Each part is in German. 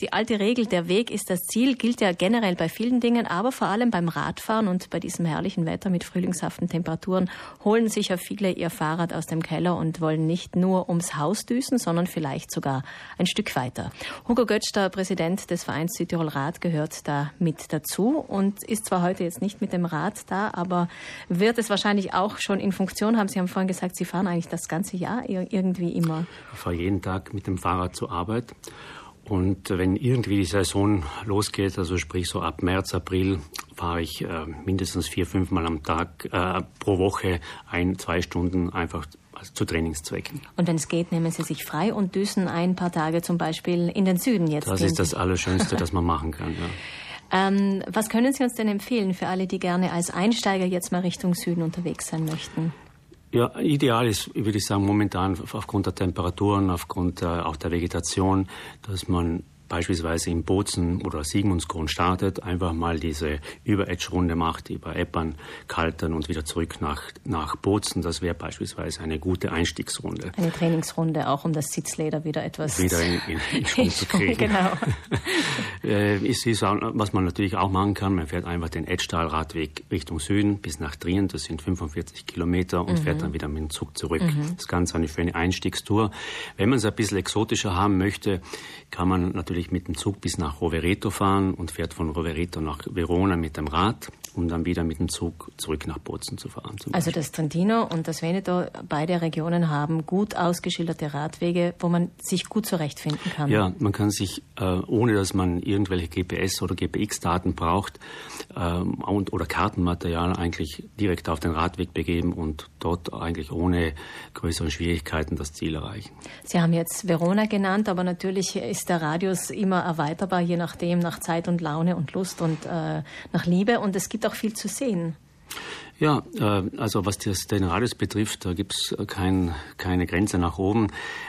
Die alte Regel, der Weg ist das Ziel, gilt ja generell bei vielen Dingen, aber vor allem beim Radfahren und bei diesem herrlichen Wetter mit frühlingshaften Temperaturen holen sich ja viele ihr Fahrrad aus dem Keller und wollen nicht nur ums Haus düsen, sondern vielleicht sogar ein Stück weiter. Hugo Götz, der Präsident des Vereins Südtirol Rad, gehört da mit dazu und ist zwar heute jetzt nicht mit dem Rad da, aber wird es wahrscheinlich auch schon in Funktion haben. Sie haben vorhin gesagt, Sie fahren eigentlich das ganze Jahr irgendwie immer. Ich fahre jeden Tag mit dem Fahrrad zur Arbeit und wenn irgendwie die Saison losgeht, also sprich so ab März, April, fahre ich äh, mindestens vier, fünf Mal am Tag äh, pro Woche ein, zwei Stunden einfach zu Trainingszwecken. Und wenn es geht, nehmen Sie sich frei und düsen ein paar Tage zum Beispiel in den Süden jetzt. Das ist das Allerschönste, das man machen kann. Ja. Ähm, was können Sie uns denn empfehlen für alle, die gerne als Einsteiger jetzt mal Richtung Süden unterwegs sein möchten? Ja, ideal ist, würde ich sagen, momentan aufgrund der Temperaturen, aufgrund äh, auch der Vegetation, dass man beispielsweise in Bozen oder Sigmundskron startet, einfach mal diese Über-Edge-Runde macht, über Eppern, Kaltern und wieder zurück nach, nach Bozen. Das wäre beispielsweise eine gute Einstiegsrunde. Eine Trainingsrunde, auch um das Sitzleder wieder etwas wieder in, in, in Schwung zu kriegen. genau. äh, ist, was man natürlich auch machen kann, man fährt einfach den Edgtal-Radweg Richtung Süden bis nach Trien, das sind 45 Kilometer und mhm. fährt dann wieder mit dem Zug zurück. Mhm. Das Ganze eine schöne Einstiegstour. Wenn man es ein bisschen exotischer haben möchte, kann man natürlich natürlich mit dem Zug bis nach Rovereto fahren und fährt von Rovereto nach Verona mit dem Rad, um dann wieder mit dem Zug zurück nach Bozen zu fahren. Also das Trentino und das Veneto, beide Regionen haben gut ausgeschilderte Radwege, wo man sich gut zurechtfinden kann. Ja, man kann sich, äh, ohne dass man irgendwelche GPS- oder GPX-Daten braucht äh, und, oder Kartenmaterial eigentlich direkt auf den Radweg begeben und dort eigentlich ohne größere Schwierigkeiten das Ziel erreichen. Sie haben jetzt Verona genannt, aber natürlich ist der Radius immer erweiterbar, je nachdem, nach Zeit und Laune und Lust und äh, nach Liebe. Und es gibt auch viel zu sehen. Ja, äh, also was das, den Radius betrifft, da gibt es kein, keine Grenze nach oben.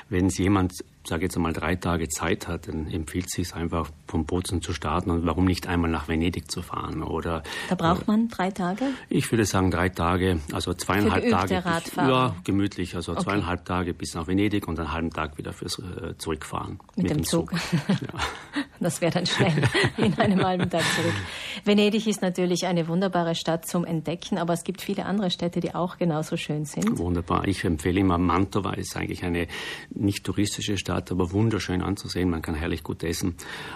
Wenn es jemand sage jetzt einmal, drei Tage Zeit hat, dann empfiehlt es sich einfach vom Bozen zu starten und warum nicht einmal nach Venedig zu fahren oder da braucht man drei Tage ich würde sagen drei Tage also zweieinhalb Tage Radfahrer. ja gemütlich also okay. zweieinhalb Tage bis nach Venedig und einen halben Tag wieder fürs äh, Zurückfahren mit, mit dem, dem, Zug, Zug. ja. das wäre dann schnell in einem halben Tag zurück Venedig ist natürlich eine wunderbare Stadt zum Entdecken aber es gibt viele andere Städte die auch genauso schön sind wunderbar ich empfehle immer Mantova ist eigentlich eine nicht touristische Stadt Stadt, aber wunderschön anzusehen. Man kann herrlich gut essen.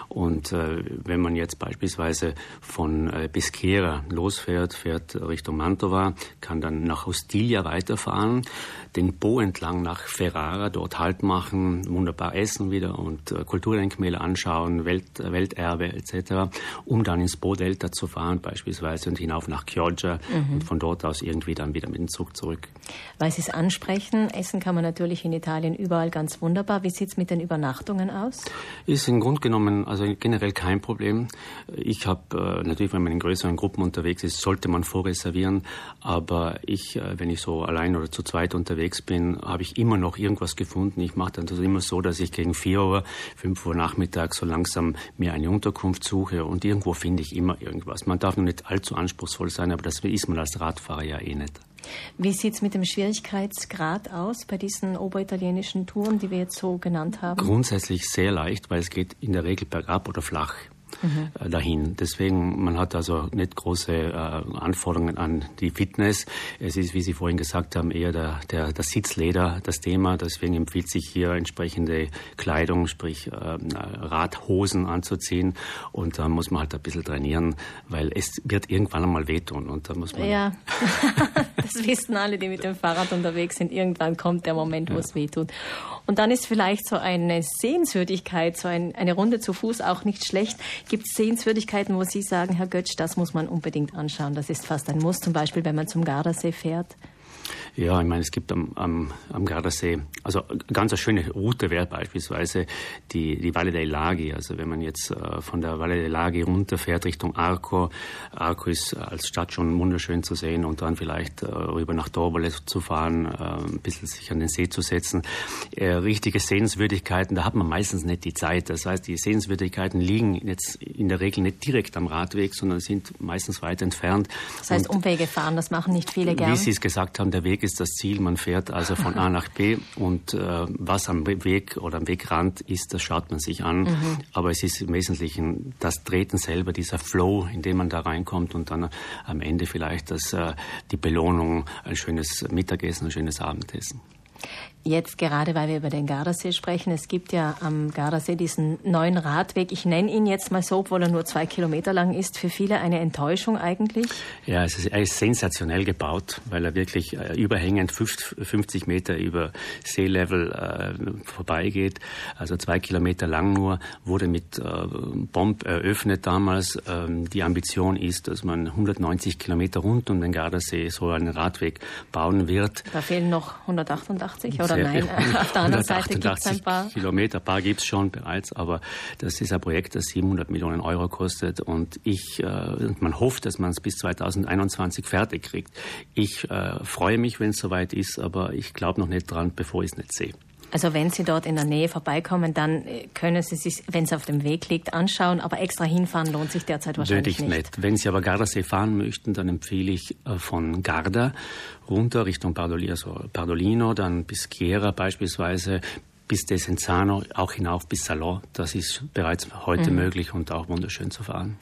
Und äh, wenn man jetzt beispielsweise von äh, Peschiera losfährt, fährt Richtung Mantova, kann dann nach Ostiglia weiterfahren, den Po entlang nach Ferrara, dort Halt machen, wunderbar essen wieder und äh, Kulturdenkmäler anschauen, Welt, Welterbe etc., um dann ins Po-Delta zu fahren beispielsweise und hinauf nach Chioggia mhm. und von dort aus irgendwie dann wieder mit dem Zug zurück. Weil Sie es ansprechen, Essen kann man natürlich in Italien überall ganz wunderbar. Wie sieht es mit den Übernachtungen aus? Ist im Grunde genommen also generell kein Problem. Ich habe äh, natürlich, wenn man in größeren Gruppen unterwegs ist, sollte man vorreservieren. Aber ich, äh, wenn ich so allein oder zu zweit unterwegs bin, habe ich immer noch irgendwas gefunden. Ich mache dann das immer so, dass ich gegen 4 Uhr, 5 Uhr Nachmittag so langsam mir eine Unterkunft suche und irgendwo finde ich immer irgendwas. Man darf nur nicht allzu anspruchsvoll sein, aber das ist man als Radfahrer ja eh nicht. Wie sieht es mit dem Schwierigkeitsgrad aus bei diesen oberitalienischen Touren, die wir jetzt so genannt haben? Grundsätzlich sehr leicht, weil es geht in der Regel bergab oder flach mhm. dahin. Deswegen, man hat also nicht große äh, Anforderungen an die Fitness. Es ist, wie Sie vorhin gesagt haben, eher der, der, das Sitzleder das Thema. Deswegen empfiehlt sich hier entsprechende Kleidung, sprich äh, Radhosen anzuziehen. Und da muss man halt ein bisschen trainieren, weil es wird irgendwann einmal wehtun. Und da muss man. Ja, das wissen alle, die mit dem Fahrrad unterwegs sind. Irgendwann kommt der Moment, wo ja. es wehtut. Und dann ist vielleicht so eine Sehenswürdigkeit, so ein, eine Runde zu Fuß auch nicht schlecht. Gibt es Sehenswürdigkeiten, wo Sie sagen, Herr Götsch, das muss man unbedingt anschauen? Das ist fast ein Muss, zum Beispiel, wenn man zum Gardasee fährt. Ja, ich meine, es gibt am, am, am Gardasee, also ganz eine schöne Route wäre beispielsweise die, die Valle dei Laghi. Also wenn man jetzt äh, von der Valle dei Laghi runterfährt Richtung Arco, Arco ist als Stadt schon wunderschön zu sehen und dann vielleicht äh, rüber nach Torbole zu fahren, äh, ein bisschen sich an den See zu setzen. Äh, richtige Sehenswürdigkeiten, da hat man meistens nicht die Zeit. Das heißt, die Sehenswürdigkeiten liegen jetzt in der Regel nicht direkt am Radweg, sondern sind meistens weit entfernt. Das heißt, und, Umwege fahren, das machen nicht viele gerne. Wie Sie es gesagt haben, der Weg ist das Ziel. Man fährt also von A nach B und äh, was am Weg oder am Wegrand ist, das schaut man sich an. Mhm. Aber es ist im Wesentlichen das Treten selber, dieser Flow, in dem man da reinkommt und dann am Ende vielleicht das, äh, die Belohnung, ein schönes Mittagessen, ein schönes Abendessen. Jetzt gerade, weil wir über den Gardasee sprechen, es gibt ja am Gardasee diesen neuen Radweg. Ich nenne ihn jetzt mal so, obwohl er nur zwei Kilometer lang ist. Für viele eine Enttäuschung eigentlich. Ja, es ist, er ist sensationell gebaut, weil er wirklich äh, überhängend 50 Meter über Seelevel äh, vorbeigeht. Also zwei Kilometer lang nur, wurde mit äh, Bomb eröffnet damals. Ähm, die Ambition ist, dass man 190 Kilometer rund um den Gardasee so einen Radweg bauen wird. Da fehlen noch 188 oder? oder nein? Auf der anderen Seite gibt es ein paar. Kilometer, ein paar gibt es schon bereits, aber das ist ein Projekt, das 700 Millionen Euro kostet und ich, äh, man hofft, dass man es bis 2021 fertig kriegt. Ich äh, freue mich, wenn es soweit ist, aber ich glaube noch nicht dran, bevor ich es nicht sehe. Also wenn Sie dort in der Nähe vorbeikommen, dann äh, können Sie sich, wenn es auf dem Weg liegt, anschauen. Aber extra hinfahren lohnt sich derzeit wahrscheinlich Würde ich nicht. Wenn Sie aber Gardasee fahren möchten, dann empfehle ich äh, von Garda runter Richtung Pardolino, dann bis Chiera beispielsweise bis Desenzano, auch hinauf bis Salon. Das ist bereits heute mhm. möglich und auch wunderschön zu fahren.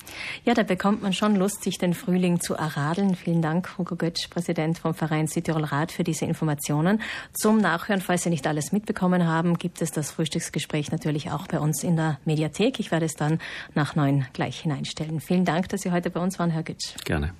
Ja, da bekommt man schon Lust, sich den Frühling zu erradeln. Vielen Dank, Hugo Götsch, Präsident vom Verein Südtirol Rat, für diese Informationen. Zum Nachhören, falls Sie nicht alles mitbekommen haben, gibt es das Frühstücksgespräch natürlich auch bei uns in der Mediathek. Ich werde es dann nach neun gleich hineinstellen. Vielen Dank, dass Sie heute bei uns waren, Herr Götsch. Gerne.